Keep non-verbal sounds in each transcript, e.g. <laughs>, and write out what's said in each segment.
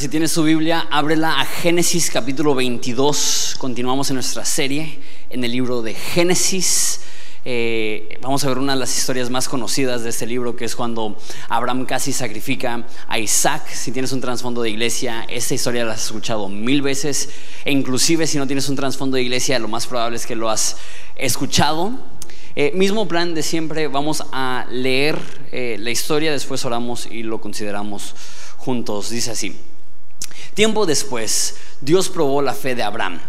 Así tienes su Biblia, ábrela a Génesis capítulo 22. Continuamos en nuestra serie en el libro de Génesis. Eh, vamos a ver una de las historias más conocidas de este libro, que es cuando Abraham casi sacrifica a Isaac. Si tienes un trasfondo de iglesia, esta historia la has escuchado mil veces. E inclusive si no tienes un trasfondo de iglesia, lo más probable es que lo has escuchado. Eh, mismo plan de siempre, vamos a leer eh, la historia, después oramos y lo consideramos juntos. Dice así. Tiempo después, Dios probó la fe de Abraham.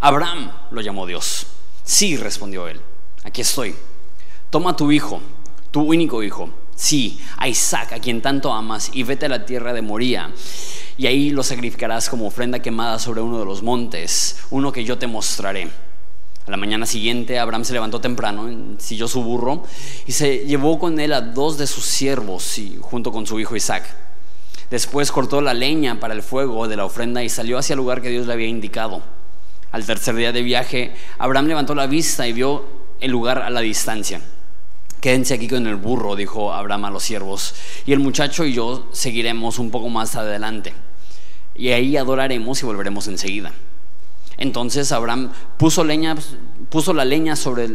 Abraham lo llamó Dios. Sí, respondió él. Aquí estoy. Toma tu hijo, tu único hijo. Sí, a Isaac, a quien tanto amas, y vete a la tierra de Moría. Y ahí lo sacrificarás como ofrenda quemada sobre uno de los montes, uno que yo te mostraré. A la mañana siguiente, Abraham se levantó temprano, siguió su burro y se llevó con él a dos de sus siervos, y, junto con su hijo Isaac. Después cortó la leña para el fuego de la ofrenda y salió hacia el lugar que Dios le había indicado. Al tercer día de viaje, Abraham levantó la vista y vio el lugar a la distancia. Quédense aquí con el burro, dijo Abraham a los siervos, y el muchacho y yo seguiremos un poco más adelante. Y ahí adoraremos y volveremos enseguida. Entonces Abraham puso, la leña sobre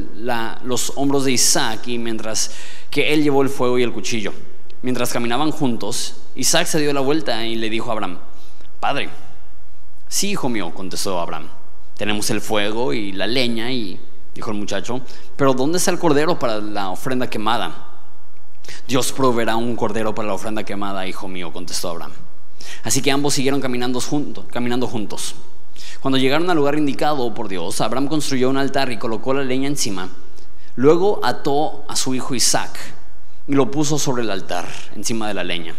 los hombros de Isaac y mientras que él llevó el fuego y el cuchillo. Mientras caminaban juntos, Isaac se dio la vuelta y le dijo a Abraham, Padre, sí, hijo mío, contestó Abraham, tenemos el fuego y la leña y, dijo el muchacho, pero ¿dónde está el cordero para la ofrenda quemada? Dios proveerá un cordero para la ofrenda quemada, hijo mío, contestó Abraham. Así que ambos siguieron caminando juntos. Caminando juntos. Cuando llegaron al lugar indicado por Dios, Abraham construyó un altar y colocó la leña encima. Luego ató a su hijo Isaac y lo puso sobre el altar, encima de la leña.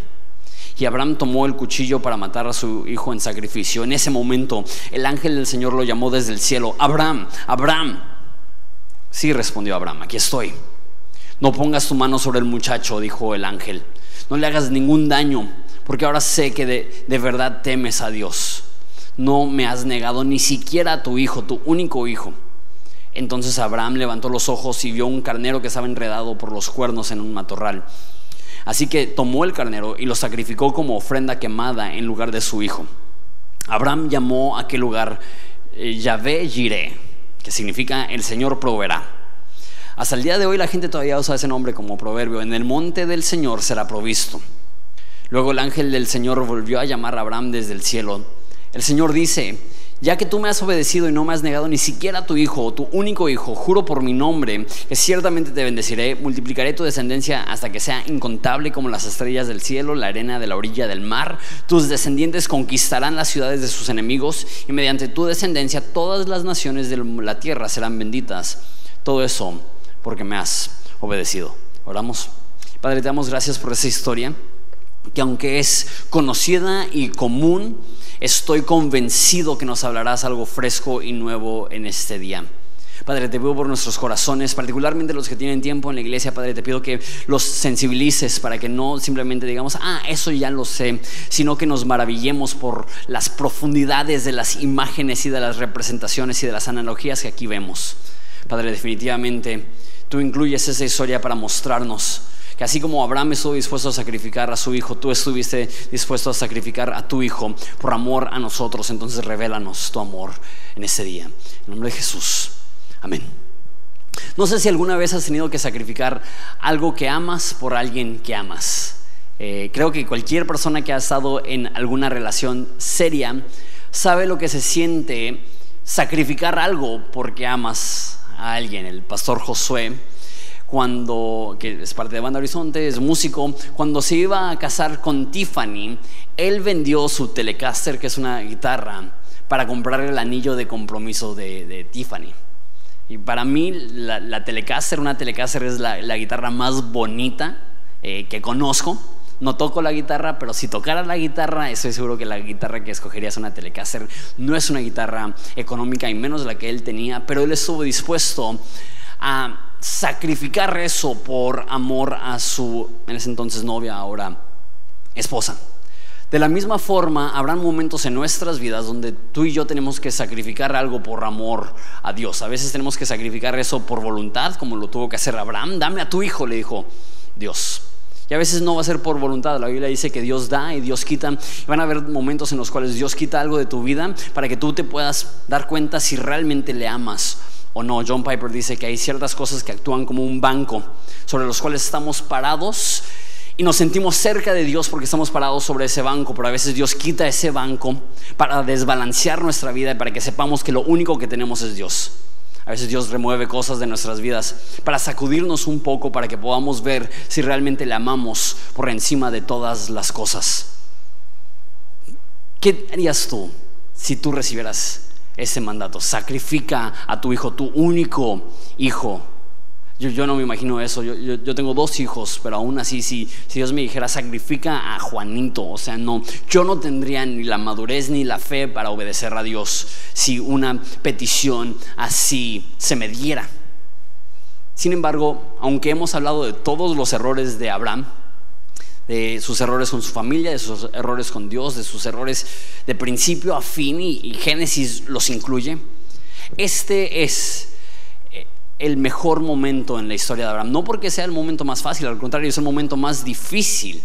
Y Abraham tomó el cuchillo para matar a su hijo en sacrificio. En ese momento el ángel del Señor lo llamó desde el cielo, Abraham, Abraham. Sí, respondió Abraham, aquí estoy. No pongas tu mano sobre el muchacho, dijo el ángel. No le hagas ningún daño, porque ahora sé que de, de verdad temes a Dios. No me has negado ni siquiera a tu hijo, tu único hijo. Entonces Abraham levantó los ojos y vio un carnero que estaba enredado por los cuernos en un matorral. Así que tomó el carnero y lo sacrificó como ofrenda quemada en lugar de su hijo. Abraham llamó a aquel lugar eh, Yahvé Jireh, que significa el Señor proveerá. Hasta el día de hoy la gente todavía usa ese nombre como proverbio. En el monte del Señor será provisto. Luego el ángel del Señor volvió a llamar a Abraham desde el cielo. El Señor dice, ya que tú me has obedecido y no me has negado ni siquiera a tu hijo o tu único hijo, juro por mi nombre que ciertamente te bendeciré, multiplicaré tu descendencia hasta que sea incontable como las estrellas del cielo, la arena de la orilla del mar. Tus descendientes conquistarán las ciudades de sus enemigos y mediante tu descendencia todas las naciones de la tierra serán benditas. Todo eso porque me has obedecido. Oramos. Padre, te damos gracias por esa historia que aunque es conocida y común, estoy convencido que nos hablarás algo fresco y nuevo en este día. Padre, te pido por nuestros corazones, particularmente los que tienen tiempo en la iglesia, Padre, te pido que los sensibilices para que no simplemente digamos, ah, eso ya lo sé, sino que nos maravillemos por las profundidades de las imágenes y de las representaciones y de las analogías que aquí vemos. Padre, definitivamente tú incluyes esa historia para mostrarnos que así como Abraham estuvo dispuesto a sacrificar a su hijo, tú estuviste dispuesto a sacrificar a tu hijo por amor a nosotros. Entonces revélanos tu amor en ese día. En nombre de Jesús. Amén. No sé si alguna vez has tenido que sacrificar algo que amas por alguien que amas. Eh, creo que cualquier persona que ha estado en alguna relación seria sabe lo que se siente sacrificar algo porque amas a alguien. El pastor Josué cuando, que es parte de Banda Horizonte, es músico, cuando se iba a casar con Tiffany, él vendió su Telecaster, que es una guitarra, para comprar el anillo de compromiso de, Tiffany. Y para mí la, Telecaster, una Telecaster es la, guitarra más bonita eh, que conozco. No toco la guitarra, pero si tocara la guitarra, estoy seguro que la guitarra que escogería es una Telecaster. No es una guitarra económica y menos la que él tenía, pero él estuvo dispuesto a sacrificar eso por amor a su, en ese entonces novia, ahora esposa. De la misma forma, habrán momentos en nuestras vidas donde tú y yo tenemos que sacrificar algo por amor a Dios. A veces tenemos que sacrificar eso por voluntad, como lo tuvo que hacer Abraham. Dame a tu hijo, le dijo Dios. Y a veces no va a ser por voluntad. La Biblia dice que Dios da y Dios quita. van a haber momentos en los cuales Dios quita algo de tu vida para que tú te puedas dar cuenta si realmente le amas o no. John Piper dice que hay ciertas cosas que actúan como un banco sobre los cuales estamos parados y nos sentimos cerca de Dios porque estamos parados sobre ese banco, pero a veces Dios quita ese banco para desbalancear nuestra vida y para que sepamos que lo único que tenemos es Dios. A veces Dios remueve cosas de nuestras vidas para sacudirnos un poco, para que podamos ver si realmente le amamos por encima de todas las cosas. ¿Qué harías tú si tú recibieras ese mandato? Sacrifica a tu hijo, tu único hijo, yo, no me imagino eso. Yo, tengo dos hijos, pero aún así, si, si Dios me dijera, sacrifica a Juanito, o sea, no, yo no tendría ni la madurez ni la fe para obedecer a Dios si una petición así se me diera. Sin embargo, aunque hemos hablado de todos los errores de Abraham, de sus errores con su familia, de sus errores con Dios, de sus errores de principio a fin, y Génesis los incluye, este es el mejor momento en la historia de Abraham. No porque sea el momento más fácil, al contrario, es el momento más difícil.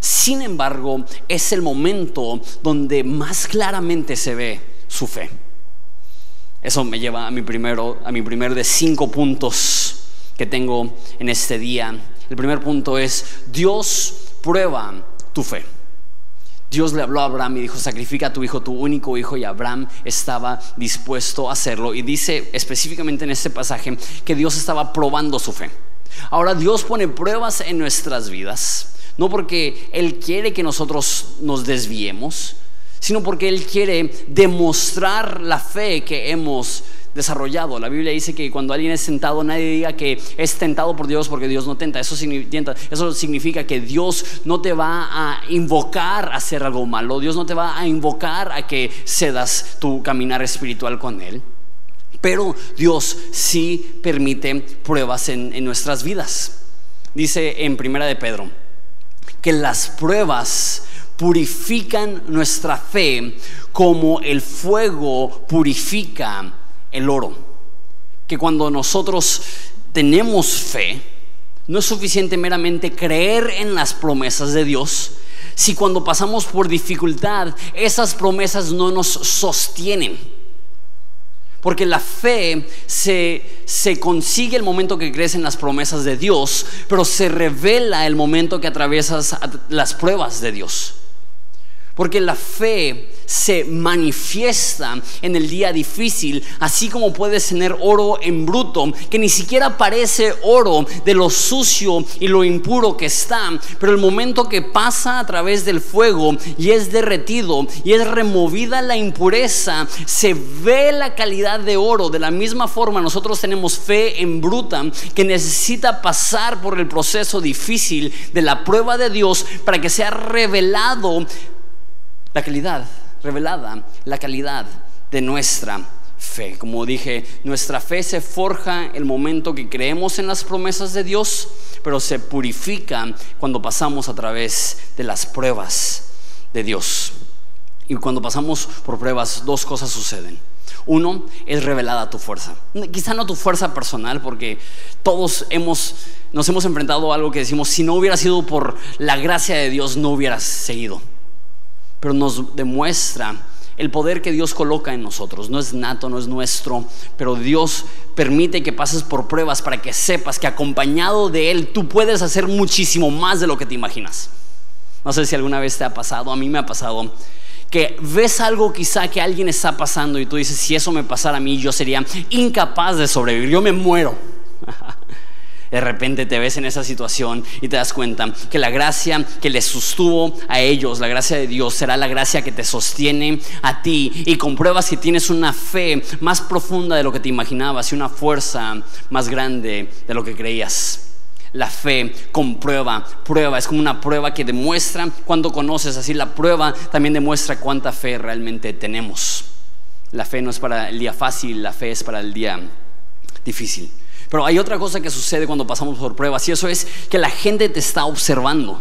Sin embargo, es el momento donde más claramente se ve su fe. Eso me lleva a mi primero, a mi primer de cinco puntos que tengo en este día. El primer punto es Dios prueba tu fe. Dios le habló a Abraham y dijo, sacrifica a tu hijo, tu único hijo, y Abraham estaba dispuesto a hacerlo. Y dice específicamente en este pasaje que Dios estaba probando su fe. Ahora Dios pone pruebas en nuestras vidas, no porque Él quiere que nosotros nos desviemos, sino porque Él quiere demostrar la fe que hemos desarrollado. La Biblia dice que cuando alguien es tentado, nadie diga que es tentado por Dios porque Dios no tenta. Eso significa, que Dios no te va a invocar a hacer algo malo. Dios no te va a invocar a que cedas tu caminar espiritual con Él. Pero Dios sí permite pruebas en, en nuestras vidas. Dice en Primera de Pedro que las pruebas purifican nuestra fe como el fuego purifica el oro. Que cuando nosotros tenemos fe, no es suficiente meramente creer en las promesas de Dios, si cuando pasamos por dificultad, esas promesas no nos sostienen. Porque la fe se, se, consigue el momento que crees en las promesas de Dios, pero se revela el momento que atraviesas las pruebas de Dios. Porque la fe se manifiesta en el día difícil, así como puedes tener oro en bruto, que ni siquiera parece oro de lo sucio y lo impuro que está, pero el momento que pasa a través del fuego y es derretido y es removida la impureza, se ve la calidad de oro. De la misma forma, nosotros tenemos fe en bruta que necesita pasar por el proceso difícil de la prueba de Dios para que sea revelado la calidad revelada, la calidad de nuestra fe. Como dije, nuestra fe se forja el momento que creemos en las promesas de Dios, pero se purifica cuando pasamos a través de las pruebas de Dios. Y cuando pasamos por pruebas, dos cosas suceden. Uno es revelada tu fuerza. Quizá no tu fuerza personal, porque todos hemos, nos hemos enfrentado a algo que decimos, si no hubiera sido por la gracia de Dios, no hubieras seguido pero nos demuestra el poder que Dios coloca en nosotros. No es nato, no es nuestro, pero Dios permite que pases por pruebas para que sepas que acompañado de Él tú puedes hacer muchísimo más de lo que te imaginas. No sé si alguna vez te ha pasado, a mí me ha pasado, que ves algo quizá que alguien está pasando y tú dices, si eso me pasara a mí, yo sería incapaz de sobrevivir, yo me muero. <laughs> de repente te ves en esa situación y te das cuenta que la gracia que les sostuvo a ellos, la gracia de Dios, será la gracia que te sostiene a ti y compruebas que tienes una fe más profunda de lo que te imaginabas y una fuerza más grande de lo que creías. La fe comprueba, prueba, es como una prueba que demuestra cuando conoces, así la prueba también demuestra cuánta fe realmente tenemos. La fe no es para el día fácil, la fe es para el día difícil. Pero hay otra cosa que sucede cuando pasamos por pruebas y eso es que la gente te está observando.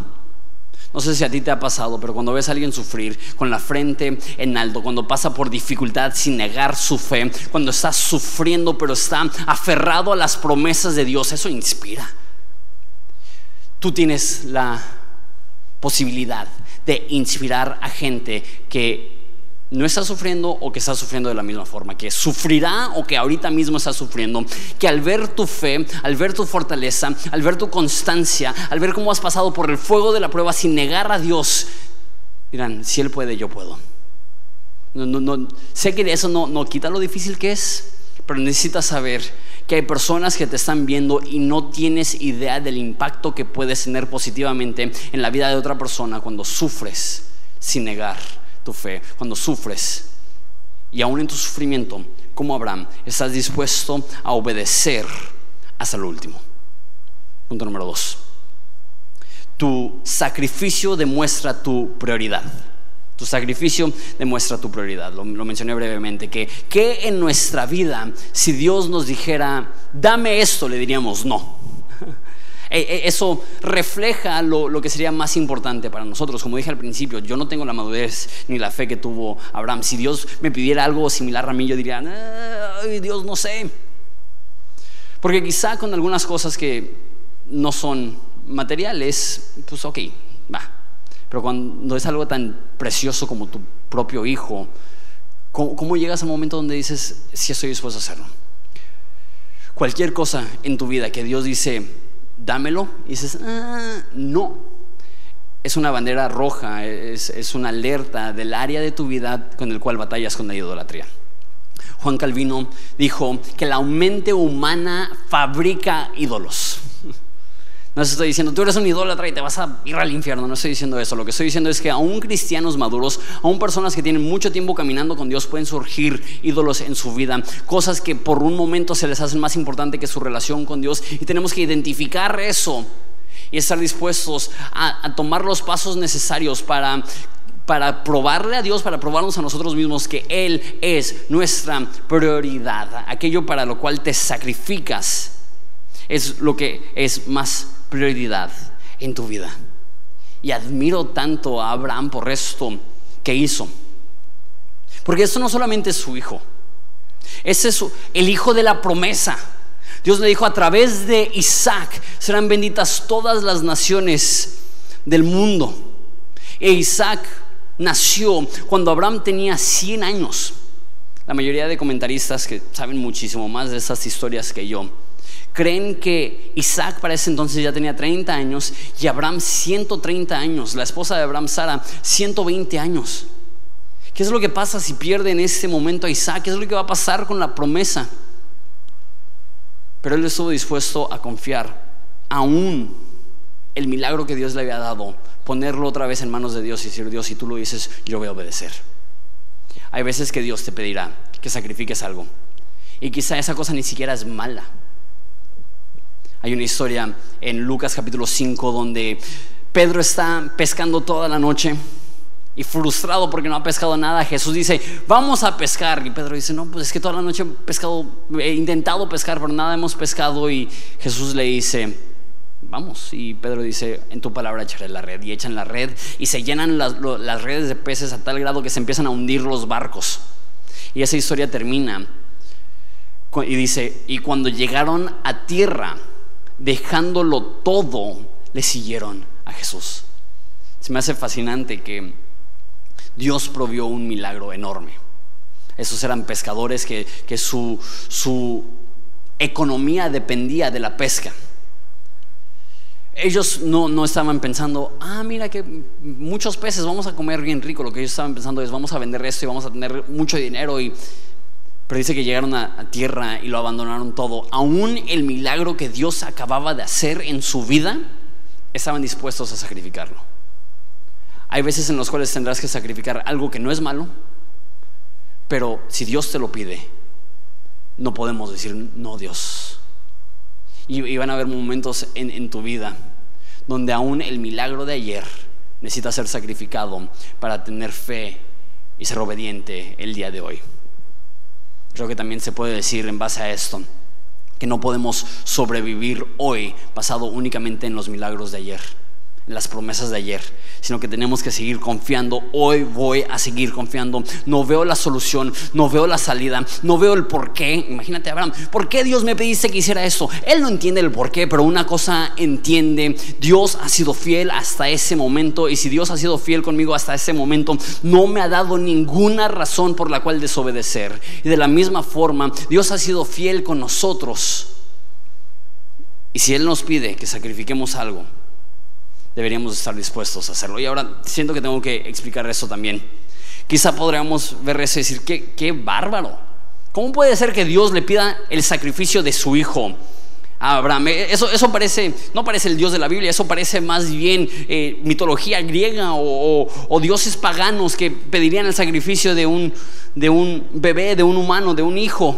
No sé si a ti te ha pasado, pero cuando ves a alguien sufrir con la frente en alto, cuando pasa por dificultad sin negar su fe, cuando está sufriendo pero está aferrado a las promesas de Dios, eso inspira. tú tienes la posibilidad de inspirar a gente que no está sufriendo o que está sufriendo de la misma forma, que sufrirá o que ahorita mismo está sufriendo, que al ver tu fe, al ver tu fortaleza, al ver tu constancia, al ver cómo has pasado por el fuego de la prueba sin negar a Dios, dirán, si Él puede, yo puedo. No, no, sé que eso no, no quita lo difícil que es, pero necesitas saber que hay personas que te están viendo y no tienes idea del impacto que puedes tener positivamente en la vida de otra persona cuando sufres sin negar tu fe, cuando sufres y aún en tu sufrimiento, como Abraham, estás dispuesto a obedecer hasta el último. Punto número dos. Tu sacrificio demuestra tu prioridad. Tu sacrificio demuestra tu prioridad. Lo, mencioné brevemente. Que, que en nuestra vida, si Dios nos dijera, dame esto, le diríamos no. E, e, eso refleja lo, que sería más importante para nosotros. Como dije al principio, yo no tengo la madurez ni la fe que tuvo Abraham. Si Dios me pidiera algo similar a mí, yo diría, Ay, Dios, no sé. Porque quizá con algunas cosas que no son materiales, pues ok, va. Pero cuando es algo tan precioso como tu propio hijo, ¿cómo, cómo llegas a un momento donde dices, sí estoy dispuesto a hacerlo? Cualquier cosa en tu vida que Dios dice, dámelo. Y dices, ah, no. Es una bandera roja, es, es una alerta del área de tu vida con el cual batallas con la idolatría. Juan Calvino dijo que la mente humana fabrica ídolos. No estoy diciendo, tú eres un idólatra y te vas a ir al infierno, no estoy diciendo eso. Lo que estoy diciendo es que aún cristianos maduros, aún personas que tienen mucho tiempo caminando con Dios, pueden surgir ídolos en su vida. Cosas que por un momento se les hacen más importante que su relación con Dios. Y tenemos que identificar eso y estar dispuestos a, tomar los pasos necesarios para para probarle a Dios, para probarnos a nosotros mismos que Él es nuestra prioridad, aquello para lo cual te sacrificas es lo que es más prioridad en tu vida. Y admiro tanto a Abraham por esto que hizo. Porque esto no solamente es su hijo, ese es el hijo de la promesa. Dios le dijo, a través de Isaac serán benditas todas las naciones del mundo. E Isaac nació cuando Abraham tenía 100 años. La mayoría de comentaristas que saben muchísimo más de estas historias que yo, creen que Isaac para ese entonces ya tenía 30 años y Abraham 130 años, la esposa de Abraham Sara 120 años. ¿Qué es lo que pasa si pierde en ese momento a Isaac? ¿Qué es lo que va a pasar con la promesa? Pero él estuvo dispuesto a confiar aún el milagro que Dios le había dado, ponerlo otra vez en manos de Dios y decir, Dios, si tú lo dices, yo voy a obedecer. Hay veces que Dios te pedirá que sacrifiques algo. Y quizá esa cosa ni siquiera es mala. Hay una historia en Lucas capítulo 5 donde Pedro está pescando toda la noche y frustrado porque no ha pescado nada, Jesús dice, vamos a pescar. Y Pedro dice, no, pues es que toda la noche he pescado, he intentado pescar, pero nada hemos pescado. Y Jesús le dice, vamos. Y Pedro dice, en tu palabra echaré la red. Y echan la red y se llenan las, las redes de peces a tal grado que se empiezan a hundir los barcos. Y esa historia termina. Y dice, y cuando llegaron a tierra, dejándolo todo, le siguieron a Jesús. Se me hace fascinante que Dios provió un milagro enorme. Esos eran pescadores que, su, su economía dependía de la pesca. Ellos no, no, estaban pensando, ah, mira que muchos peces, vamos a comer bien rico. Lo que ellos estaban pensando es, vamos a vender esto y vamos a tener mucho dinero y pero dice que llegaron a, tierra y lo abandonaron todo. Aún el milagro que Dios acababa de hacer en su vida, estaban dispuestos a sacrificarlo. Hay veces en los cuales tendrás que sacrificar algo que no es malo, pero si Dios te lo pide, no podemos decir, no Dios. Y, van a haber momentos en, en tu vida donde aún el milagro de ayer necesita ser sacrificado para tener fe y ser obediente el día de hoy. Creo que también se puede decir en base a esto que no podemos sobrevivir hoy basado únicamente en los milagros de ayer. Las promesas de ayer, sino que tenemos que seguir confiando. Hoy voy a seguir confiando. No veo la solución, no veo la salida, no veo el por qué. Imagínate, Abraham, ¿por qué Dios me pediste que hiciera esto? Él no entiende el por qué, pero una cosa entiende. Dios ha sido fiel hasta ese momento y si Dios ha sido fiel conmigo hasta ese momento, no me ha dado ninguna razón por la cual desobedecer. Y de la misma forma, Dios ha sido fiel con nosotros. Y si Él nos pide que sacrifiquemos algo, deberíamos estar dispuestos a hacerlo. Y ahora siento que tengo que explicar eso también. Quizá podríamos ver eso y decir, qué, qué bárbaro. ¿Cómo puede ser que Dios le pida el sacrificio de su hijo? Abraham. Eh, eso, eso parece, no parece el Dios de la Biblia, eso parece más bien eh, mitología griega o, dioses paganos que pedirían el sacrificio de un, de un bebé, de un humano, de un hijo.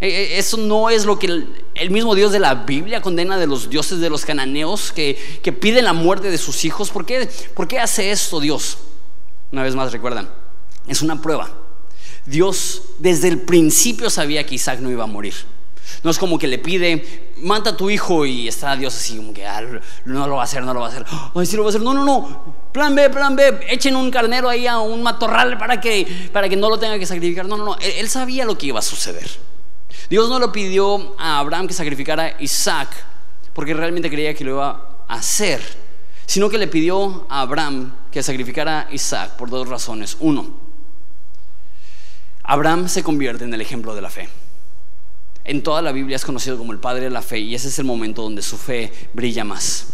Eh, eso no es lo que mismo Dios de la Biblia condena de los dioses de los cananeos que, piden la muerte de sus hijos. ¿Por qué, ¿Por qué hace esto Dios? Una vez más recuerdan, es una prueba. Dios desde el principio sabía que Isaac no iba a morir. No es como que le pide, mata a tu hijo y está Dios así como que ah, no lo va a hacer, no lo va a hacer. Ay, lo va a hacer. No, no, no. Plan B, plan B. Echen un carnero ahí a un matorral para que, para que no lo tenga que sacrificar. No, no, no. él sabía lo que iba a suceder. Dios no lo pidió a Abraham que sacrificara a Isaac porque realmente creía que lo iba a hacer, sino que le pidió a Abraham que sacrificara a Isaac por dos razones. Uno, Abraham se convierte en el ejemplo de la fe. En toda la Biblia es conocido como el padre de la fe y ese es el momento donde su fe brilla más.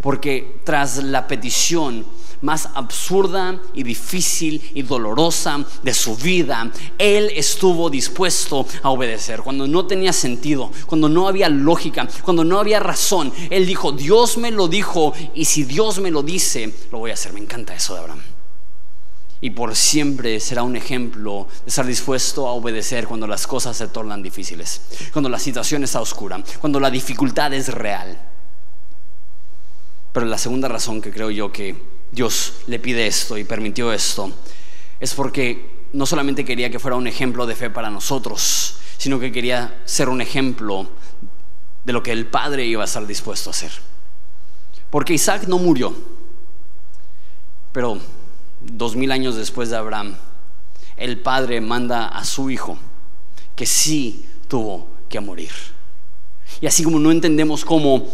Porque tras la petición más absurda y difícil y dolorosa de su vida, Él estuvo dispuesto a obedecer. Cuando no tenía sentido, cuando no había lógica, cuando no había razón, Él dijo, Dios me lo dijo y si Dios me lo dice, lo voy a hacer. Me encanta eso de Abraham. Y por siempre será un ejemplo de estar dispuesto a obedecer cuando las cosas se tornan difíciles, cuando la situación está oscura, cuando la dificultad es real. Pero la segunda razón que creo yo que Dios le pide esto y permitió esto, es porque no solamente quería que fuera un ejemplo de fe para nosotros, sino que quería ser un ejemplo de lo que el Padre iba a estar dispuesto a hacer. Porque Isaac no murió, pero dos mil años después de Abraham, el Padre manda a su hijo que sí tuvo que morir. Y así como no entendemos cómo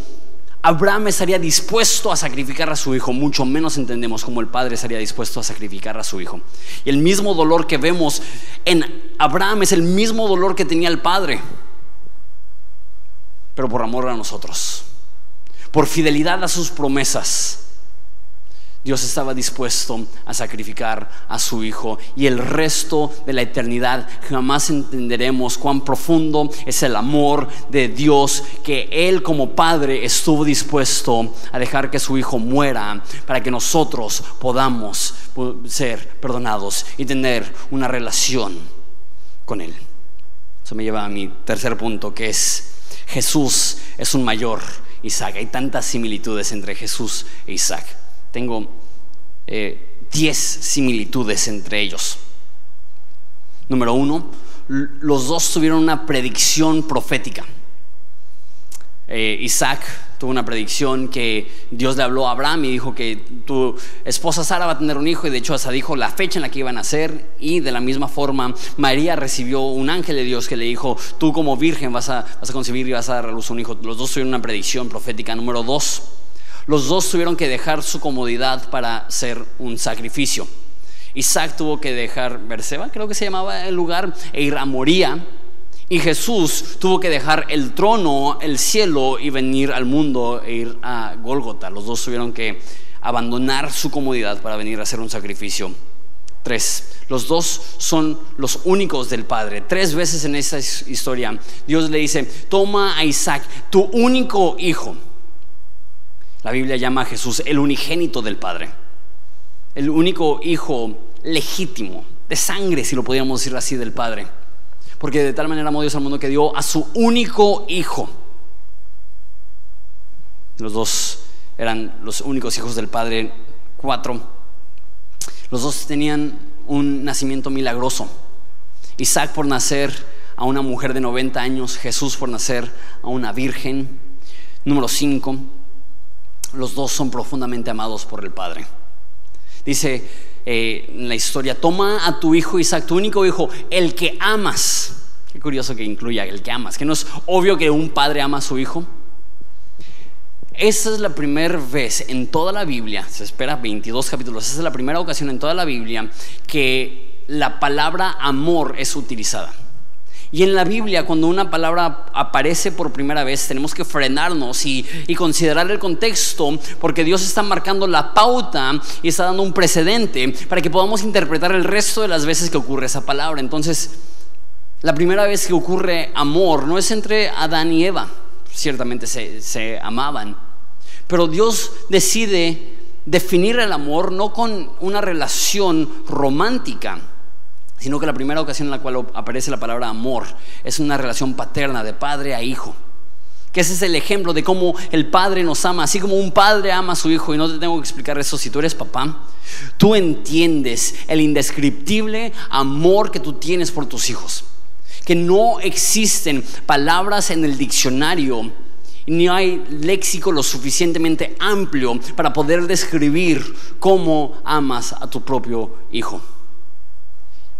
Abraham estaría dispuesto a sacrificar a su hijo, mucho menos entendemos cómo el padre estaría dispuesto a sacrificar a su hijo. Y el mismo dolor que vemos en Abraham es el mismo dolor que tenía el padre, pero por amor a nosotros, por fidelidad a sus promesas Dios estaba dispuesto a sacrificar a su Hijo y el resto de la eternidad jamás entenderemos cuán profundo es el amor de Dios que Él como Padre estuvo dispuesto a dejar que su Hijo muera para que nosotros podamos ser perdonados y tener una relación con Él. Eso me lleva a mi tercer punto que es Jesús es un mayor Isaac. Hay tantas similitudes entre Jesús e Isaac tengo 10 eh, similitudes entre ellos. Número uno, los dos tuvieron una predicción profética. Eh, Isaac tuvo una predicción que Dios le habló a Abraham y dijo que tu esposa Sara va a tener un hijo y de hecho hasta dijo la fecha en la que iban a nacer y de la misma forma María recibió un ángel de Dios que le dijo tú como virgen vas a, vas a concebir y vas a dar a luz un hijo. Los dos tuvieron una predicción profética. Número dos, los dos tuvieron que dejar su comodidad para ser un sacrificio. Isaac tuvo que dejar Berseba, creo que se llamaba el lugar, e ir a Moría. Y Jesús tuvo que dejar el trono, el cielo y venir al mundo e ir a Gólgota. Los dos tuvieron que abandonar su comodidad para venir a hacer un sacrificio. Tres, los dos son los únicos del Padre. Tres veces en esta historia Dios le dice, toma a Isaac, tu único hijo la Biblia llama a Jesús el unigénito del Padre, el único hijo legítimo, de sangre, si lo podríamos decir así, del Padre. Porque de tal manera amó Dios al mundo que dio a su único hijo. Los dos eran los únicos hijos del Padre, cuatro. Los dos tenían un nacimiento milagroso. Isaac por nacer a una mujer de 90 años, Jesús por nacer a una virgen. Número cinco, los dos son profundamente amados por el Padre. Dice eh, en la historia, toma a tu hijo Isaac, tu único hijo, el que amas. Qué curioso que incluya el que amas, que no es obvio que un padre ama a su hijo. Esa es la primera vez en toda la Biblia, se espera 22 capítulos, esa es la primera ocasión en toda la Biblia que la palabra amor es utilizada. Y en la Biblia, cuando una palabra aparece por primera vez, tenemos que frenarnos y, considerar el contexto, porque Dios está marcando la pauta y está dando un precedente para que podamos interpretar el resto de las veces que ocurre esa palabra. Entonces, la primera vez que ocurre amor no es entre Adán y Eva, ciertamente se, se amaban, pero Dios decide definir el amor no con una relación romántica, sino que la primera ocasión en la cual aparece la palabra amor es una relación paterna de padre a hijo. Que ese es el ejemplo de cómo el padre nos ama, así como un padre ama a su hijo. Y no te tengo que explicar eso si tú eres papá. Tú entiendes el indescriptible amor que tú tienes por tus hijos. Que no existen palabras en el diccionario ni hay léxico lo suficientemente amplio para poder describir cómo amas a tu propio hijo.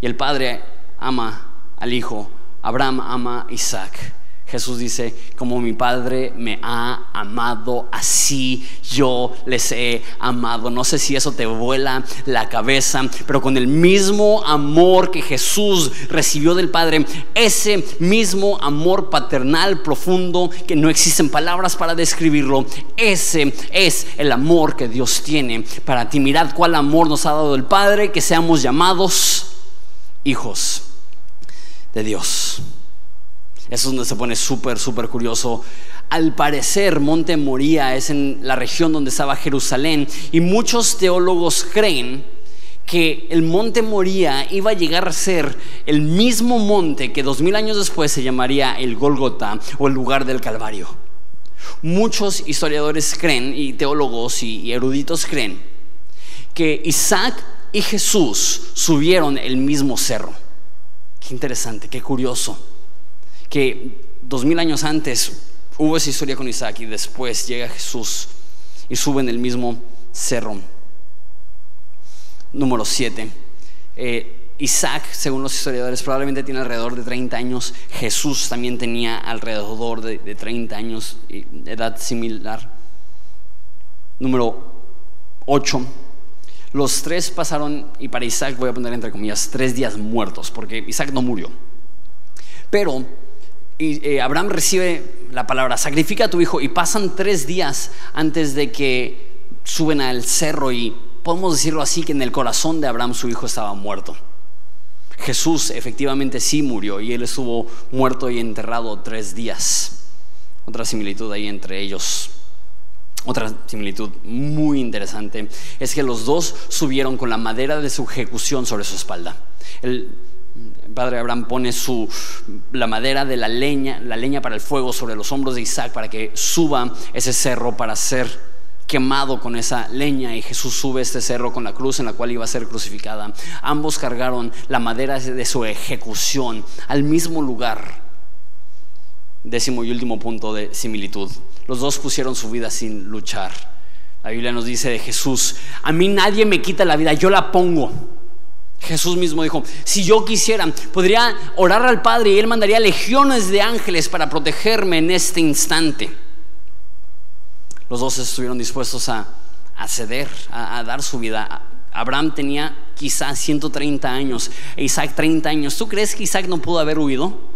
Y el Padre ama al Hijo, Abraham ama a Isaac. Jesús dice, como mi Padre me ha amado, así yo les he amado. No sé si eso te vuela la cabeza, pero con el mismo amor que Jesús recibió del Padre, ese mismo amor paternal profundo que no existen palabras para describirlo, ese es el amor que Dios tiene para ti. Mirad cuál amor nos ha dado el Padre, que seamos llamados hijos de Dios. Eso es donde se pone súper, súper curioso. Al parecer, Monte Moría es en la región donde estaba Jerusalén y muchos teólogos creen que el monte Moría iba a llegar a ser el mismo monte que dos mil años después se llamaría el Golgota o el lugar del Calvario. Muchos historiadores creen y teólogos y eruditos creen que Isaac y Jesús subieron el mismo cerro. Qué interesante, qué curioso. Que dos mil años antes hubo esa historia con Isaac y después llega Jesús y suben el mismo cerro. Número 7. Eh, Isaac, según los historiadores, probablemente tiene alrededor de 30 años. Jesús también tenía alrededor de, de 30 años, edad similar. Número 8 los tres pasaron, y para Isaac voy a poner entre comillas, tres días muertos, porque Isaac no murió. Pero eh, Abraham recibe la palabra, sacrifica a tu hijo, y pasan tres días antes de que suben al cerro y podemos decirlo así, que en el corazón de Abraham su hijo estaba muerto. Jesús efectivamente sí murió y él estuvo muerto y enterrado tres días. Otra similitud ahí entre ellos. Otra similitud muy interesante es que los dos subieron con la madera de su ejecución sobre su espalda. El padre Abraham pone su, la madera de la leña, la leña para el fuego sobre los hombros de Isaac para que suba ese cerro para ser quemado con esa leña y Jesús sube este cerro con la cruz en la cual iba a ser crucificada. Ambos cargaron la madera de su ejecución al mismo lugar décimo y último punto de similitud. Los dos pusieron su vida sin luchar. La Biblia nos dice de Jesús, a mí nadie me quita la vida, yo la pongo. Jesús mismo dijo, si yo quisiera, podría orar al Padre y Él mandaría legiones de ángeles para protegerme en este instante. Los dos estuvieron dispuestos a, ceder, a, a dar su vida. Abraham tenía quizás 130 años Isaac 30 años. ¿Tú crees que Isaac no pudo haber huido?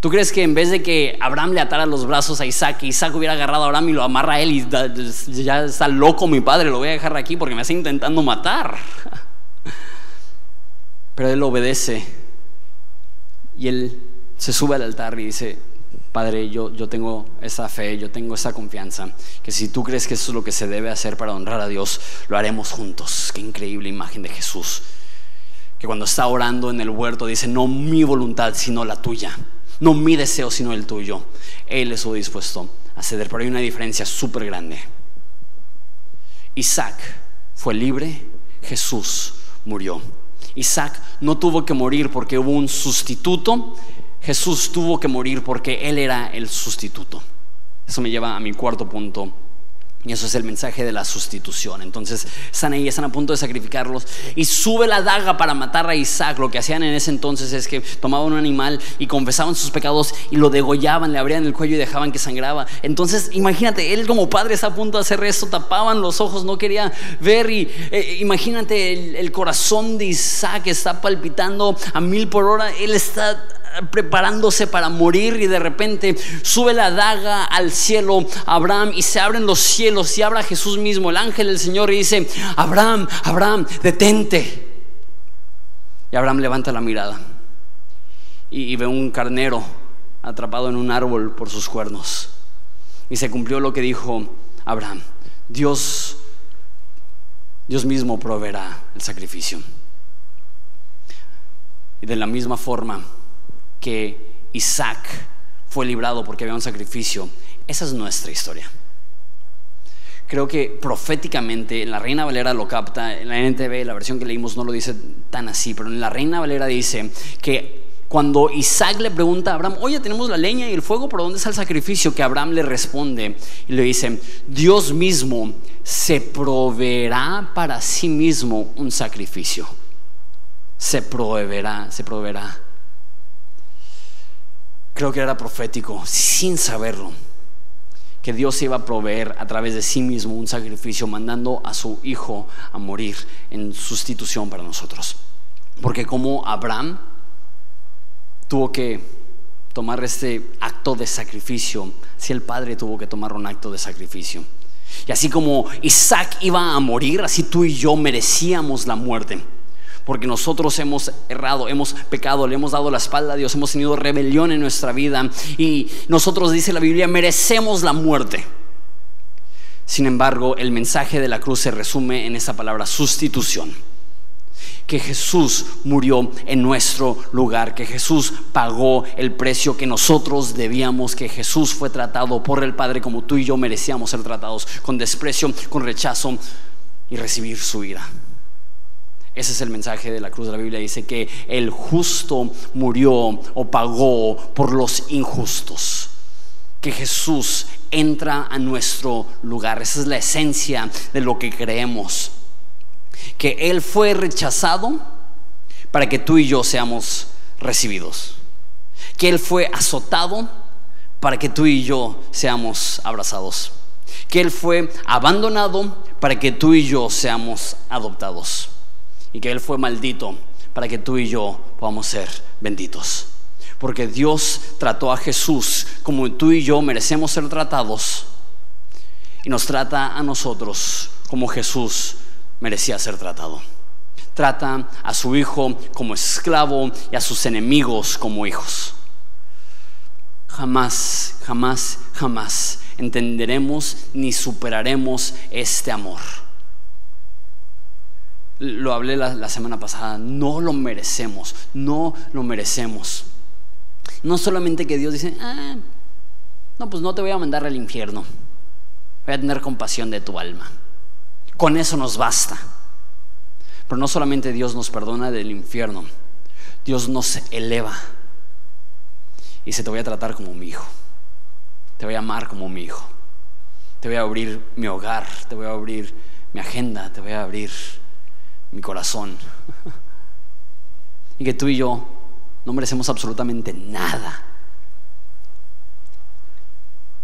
¿Tú crees que en vez de que Abraham le atara los brazos a Isaac, Isaac hubiera agarrado a Abraham y lo amarra a él y ya está loco mi padre, lo voy a dejar aquí porque me está intentando matar? <laughs> Pero él obedece y él se sube al altar y dice, Padre, yo, yo tengo esa fe, yo tengo esa confianza, que si tú crees que eso es lo que se debe hacer para honrar a Dios, lo haremos juntos. Qué increíble imagen de Jesús, que cuando está orando en el huerto dice, no mi voluntad, sino la tuya. No mi deseo, sino el tuyo. Él estuvo dispuesto a ceder, pero hay una diferencia súper grande. Isaac fue libre, Jesús murió. Isaac no tuvo que morir porque hubo un sustituto, Jesús tuvo que morir porque Él era el sustituto. Eso me lleva a mi cuarto punto Y eso es el mensaje de la sustitución. Entonces están ahí, están a punto de sacrificarlos. Y sube la daga para matar a Isaac. Lo que hacían en ese entonces es que tomaban un animal y confesaban sus pecados y lo degollaban, le abrían el cuello y dejaban que sangraba. Entonces imagínate, él como padre está a punto de hacer esto, tapaban los ojos, no quería ver. Y eh, imagínate, el, el corazón de Isaac está palpitando a mil por hora. Él está preparándose para morir y de repente sube la daga al cielo Abraham y se abren los cielos y habla Jesús mismo, el ángel del Señor y dice, Abraham, Abraham, detente. Y Abraham levanta la mirada y, y ve un carnero atrapado en un árbol por sus cuernos. Y se cumplió lo que dijo Abraham, Dios, Dios mismo proveerá el sacrificio. Y de la misma forma, que Isaac fue librado porque había un sacrificio. Esa es nuestra historia. Creo que proféticamente en la Reina Valera lo capta, en la NTV, la versión que leímos no lo dice tan así, pero en la Reina Valera dice que cuando Isaac le pregunta a Abraham, oye, tenemos la leña y el fuego, ¿por dónde está el sacrificio? Que Abraham le responde y le dice, Dios mismo se proveerá para sí mismo un sacrificio. Se proveerá, se proveerá creo que era profético, sin saberlo, que Dios iba a proveer a través de sí mismo un sacrificio, mandando a su hijo a morir en sustitución para nosotros. Porque como Abraham tuvo que tomar este acto de sacrificio, si el padre tuvo que tomar un acto de sacrificio. Y así como Isaac iba a morir, así tú y yo merecíamos la muerte porque nosotros hemos errado, hemos pecado, le hemos dado la espalda a Dios, hemos tenido rebelión en nuestra vida y nosotros, dice la Biblia, merecemos la muerte. Sin embargo, el mensaje de la cruz se resume en esa palabra sustitución. Que Jesús murió en nuestro lugar, que Jesús pagó el precio que nosotros debíamos, que Jesús fue tratado por el Padre como tú y yo merecíamos ser tratados, con desprecio, con rechazo y recibir su ira. Ese es el mensaje de la cruz de la Biblia. Dice que el justo murió o pagó por los injustos. Que Jesús entra a nuestro lugar. Esa es la esencia de lo que creemos. Que Él fue rechazado para que tú y yo seamos recibidos. Que Él fue azotado para que tú y yo seamos abrazados. Que Él fue abandonado para que tú y yo seamos adoptados y que Él fue maldito para que tú y yo podamos ser benditos. Porque Dios trató a Jesús como tú y yo merecemos ser tratados y nos trata a nosotros como Jesús merecía ser tratado. Trata a su hijo como esclavo y a sus enemigos como hijos. Jamás, jamás, jamás entenderemos ni superaremos este amor lo hablé la, semana pasada, no lo merecemos, no lo merecemos. No solamente que Dios dice, ah, no, pues no te voy a mandar al infierno, voy a tener compasión de tu alma. Con eso nos basta. Pero no solamente Dios nos perdona del infierno, Dios nos eleva y se te voy a tratar como mi hijo, te voy a amar como mi hijo, te voy a abrir mi hogar, te voy a abrir mi agenda, te voy a abrir mi corazón. y que tú y yo no merecemos absolutamente nada.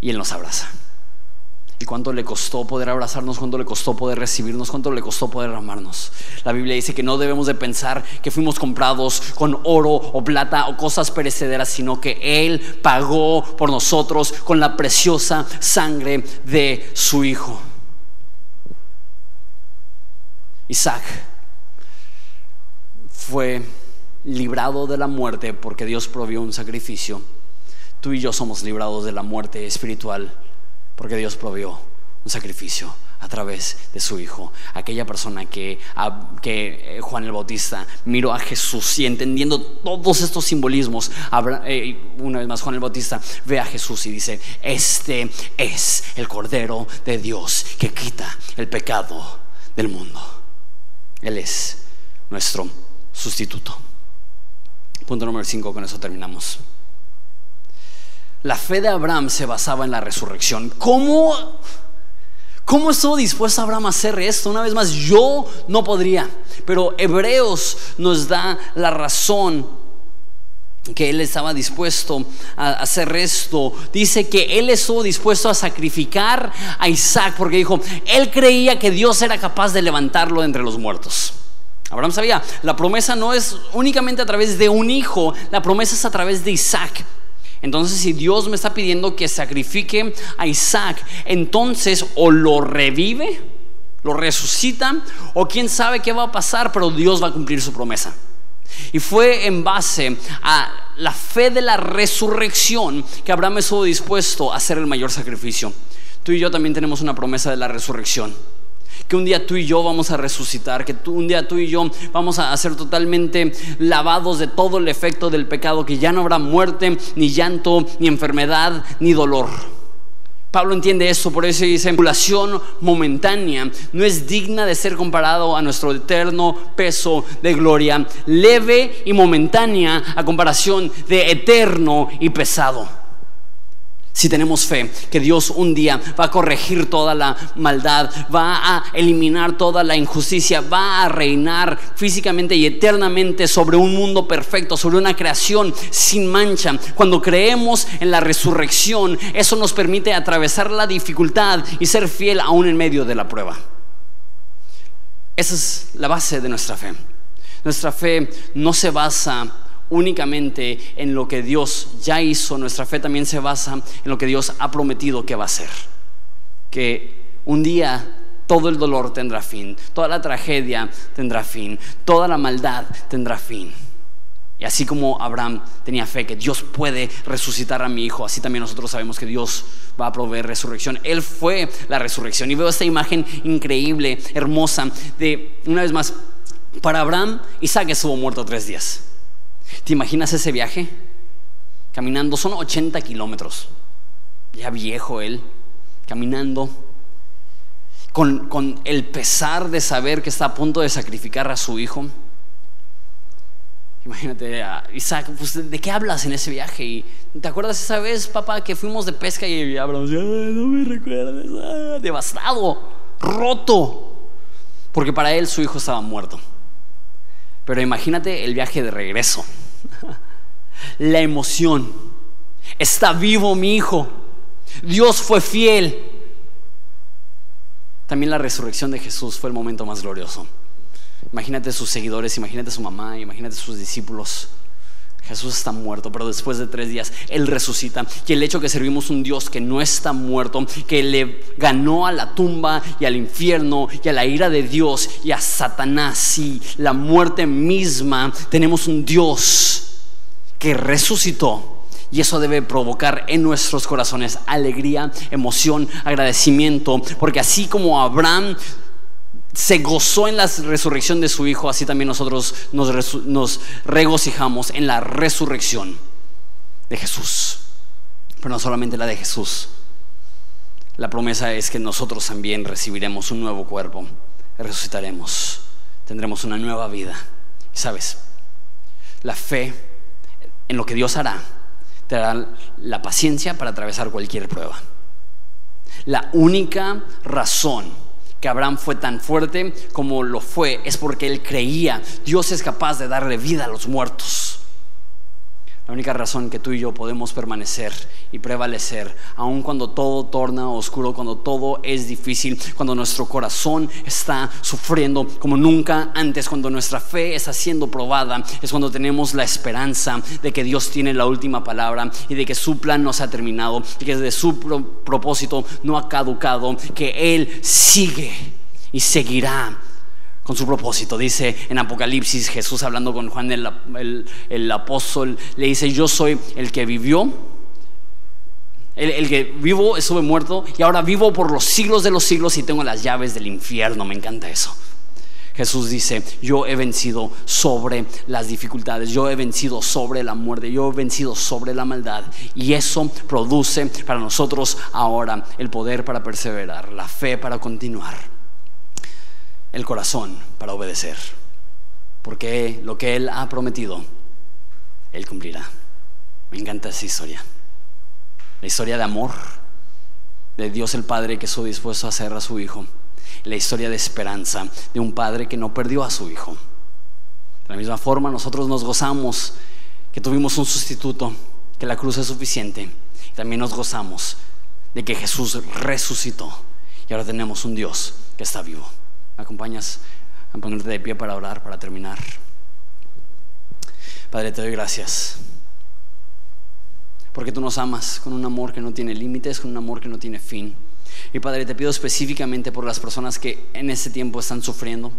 Y Él nos abraza. ¿Y cuánto le costó poder abrazarnos? ¿Cuánto le costó poder recibirnos? ¿Cuánto le costó poder amarnos? La Biblia dice que no debemos de pensar que fuimos comprados con oro o plata o cosas perecederas, sino que Él pagó por nosotros con la preciosa sangre de su Hijo. Isaac fue librado de la muerte porque Dios provió un sacrificio. Tú y yo somos librados de la muerte espiritual porque Dios provió un sacrificio a través de su Hijo. Aquella persona que, que eh, Juan el Bautista miró a Jesús y entendiendo todos estos simbolismos, eh, una vez más Juan el Bautista ve a Jesús y dice, este es el Cordero de Dios que quita el pecado del mundo. Él es nuestro sustituto. Punto número 5, con eso terminamos. La fe de Abraham se basaba en la resurrección. ¿Cómo, ¿Cómo estuvo dispuesto Abraham a hacer esto? Una vez más, yo no podría, pero Hebreos nos da la razón que él estaba dispuesto a hacer esto. Dice que él estuvo dispuesto a sacrificar a Isaac porque dijo, él creía que Dios era capaz de levantarlo entre los muertos. Abraham sabía, la promesa no es únicamente a través de un hijo, la promesa es a través de Isaac. Entonces, si Dios me está pidiendo que sacrifique a Isaac, entonces o lo revive, lo resucita, o quién sabe qué va a pasar, pero Dios va a cumplir su promesa. Y fue en base a la fe de la resurrección que Abraham estuvo dispuesto a hacer el mayor sacrificio. Tú y yo también tenemos una promesa de la resurrección que un día tú y yo vamos a resucitar, que un día tú y yo vamos a ser totalmente lavados de todo el efecto del pecado, que ya no habrá muerte, ni llanto, ni enfermedad, ni dolor. Pablo entiende eso, por eso dice, emulación momentánea no es digna de ser comparado a nuestro eterno peso de gloria, leve y momentánea a comparación de eterno y pesado. Si tenemos fe que Dios un día va a corregir toda la maldad, va a eliminar toda la injusticia, va a reinar físicamente y eternamente sobre un mundo perfecto, sobre una creación sin mancha. Cuando creemos en la resurrección, eso nos permite atravesar la dificultad y ser fiel aún en medio de la prueba. Esa es la base de nuestra fe. Nuestra fe no se basa únicamente en lo que Dios ya hizo, nuestra fe también se basa en lo que Dios ha prometido que va a hacer. Que un día todo el dolor tendrá fin, toda la tragedia tendrá fin, toda la maldad tendrá fin. Y así como Abraham tenía fe que Dios puede resucitar a mi hijo, así también nosotros sabemos que Dios va a proveer resurrección. Él fue la resurrección. Y veo esta imagen increíble, hermosa, de, una vez más, para Abraham, Isaac estuvo muerto tres días. ¿Te imaginas ese viaje? Caminando, son 80 kilómetros. Ya viejo él, caminando, con, con, el pesar de saber que está a punto de sacrificar a su hijo. Imagínate, Isaac, pues, ¿de qué hablas en ese viaje? Y, ¿Te acuerdas esa vez, papá, que fuimos de pesca y hablamos, no me recuerdes, ah, devastado, roto, porque para él su hijo estaba muerto. Pero imagínate el viaje de regreso la emoción. Está vivo mi hijo. Dios fue fiel. También la resurrección de Jesús fue el momento más glorioso. Imagínate sus seguidores, imagínate su mamá, imagínate sus discípulos. Jesús está muerto, pero después de tres días Él resucita. Y el hecho que servimos un Dios que no está muerto, que le ganó a la tumba y al infierno y a la ira de Dios y a Satanás y la muerte misma, tenemos un Dios que resucitó. Y eso debe provocar en nuestros corazones alegría, emoción, agradecimiento. Porque así como Abraham se gozó en la resurrección de su hijo, así también nosotros nos, regocijamos en la resurrección de Jesús. Pero no solamente la de Jesús. La promesa es que nosotros también recibiremos un nuevo cuerpo, resucitaremos, tendremos una nueva vida. ¿Sabes? La fe en lo que Dios hará, te dará la paciencia para atravesar cualquier prueba. La única razón que Abraham fue tan fuerte como lo fue es porque él creía, Dios es capaz de darle vida a los muertos. La única razón que tú y yo podemos permanecer y prevalecer, aun cuando todo torna oscuro, cuando todo es difícil, cuando nuestro corazón está sufriendo como nunca antes, cuando nuestra fe está siendo probada, es cuando tenemos la esperanza de que Dios tiene la última palabra y de que su plan no se ha terminado y que de su propósito no ha caducado, que Él sigue y seguirá con su propósito. Dice en Apocalipsis Jesús hablando con Juan el, apóstol, le dice, yo soy el que vivió, el, el, que vivo, estuve muerto y ahora vivo por los siglos de los siglos y tengo las llaves del infierno. Me encanta eso. Jesús dice, yo he vencido sobre las dificultades, yo he vencido sobre la muerte, yo he vencido sobre la maldad. Y eso produce para nosotros ahora el poder para perseverar, la fe para continuar el corazón para obedecer, porque lo que Él ha prometido, Él cumplirá. Me encanta esa historia, la historia de amor, de Dios el Padre que estuvo dispuesto a hacer a su Hijo. La historia de esperanza de un Padre que no perdió a su Hijo. De la misma forma, nosotros nos gozamos que tuvimos un sustituto, que la cruz es suficiente. Y también nos gozamos de que Jesús resucitó y ahora tenemos un Dios que está vivo. ¿Me acompañas a ponerte de pie para orar, para terminar? Padre, te doy gracias. Porque tú nos amas con un amor que no tiene límites, con un amor que no tiene fin. Y Padre, te pido específicamente por las personas que en este tiempo están sufriendo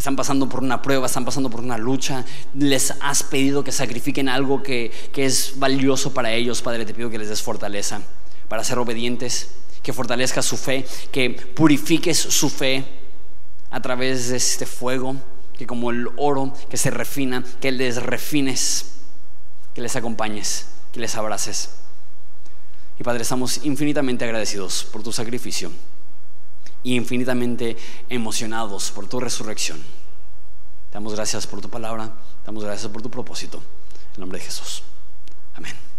están pasando por una prueba, están pasando por una lucha, les has pedido que sacrifiquen algo que, es valioso para ellos, Padre, te pido que les des fortaleza para ser obedientes, que fortalezcas su fe, que purifiques su fe a través de este fuego, que como el oro que se refina, que les refines, que les acompañes, que les abraces. Y Padre, estamos infinitamente agradecidos por tu sacrificio y infinitamente emocionados por tu resurrección. Te damos gracias por tu palabra, damos gracias por tu propósito. En nombre de Jesús. Amén.